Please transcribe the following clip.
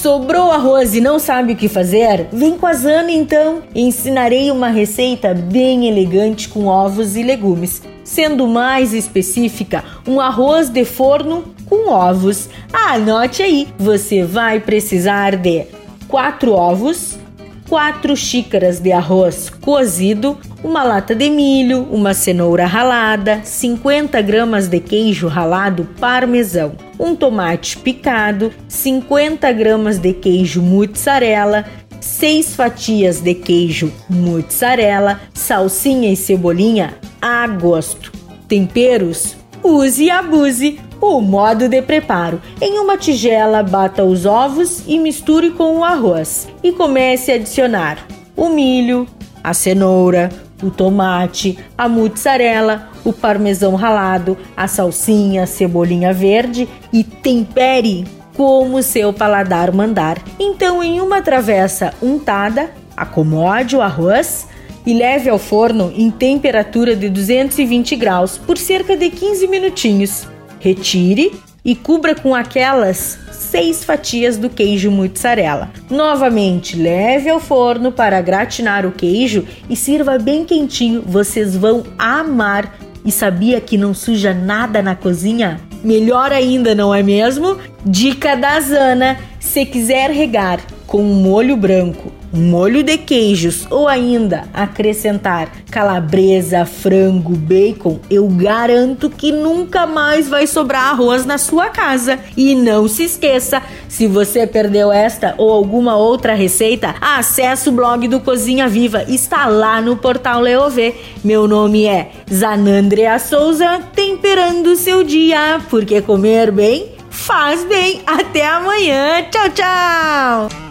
Sobrou arroz e não sabe o que fazer? Vem com a Zana então! Ensinarei uma receita bem elegante com ovos e legumes. Sendo mais específica, um arroz de forno com ovos. Anote aí, você vai precisar de 4 ovos, 4 xícaras de arroz cozido, uma lata de milho, uma cenoura ralada, 50 gramas de queijo ralado parmesão, um tomate picado, 50 gramas de queijo mozzarella, 6 fatias de queijo mozzarella, salsinha e cebolinha a gosto. Temperos? Use e abuse. O modo de preparo: em uma tigela, bata os ovos e misture com o arroz e comece a adicionar o milho, a cenoura, o tomate, a mussarela, o parmesão ralado, a salsinha, a cebolinha verde e tempere como seu paladar mandar. Então, em uma travessa untada, acomode o arroz e leve ao forno em temperatura de 220 graus por cerca de 15 minutinhos. Retire e cubra com aquelas seis fatias do queijo mozzarella. Novamente, leve ao forno para gratinar o queijo e sirva bem quentinho. Vocês vão amar. E sabia que não suja nada na cozinha? Melhor ainda, não é mesmo? Dica da Zana: se quiser regar com um molho branco molho de queijos ou ainda acrescentar calabresa, frango, bacon, eu garanto que nunca mais vai sobrar arroz na sua casa. E não se esqueça, se você perdeu esta ou alguma outra receita, acesse o blog do Cozinha Viva, está lá no portal Leovê. Meu nome é Zanandrea Souza, temperando seu dia, porque comer bem faz bem. Até amanhã. Tchau, tchau.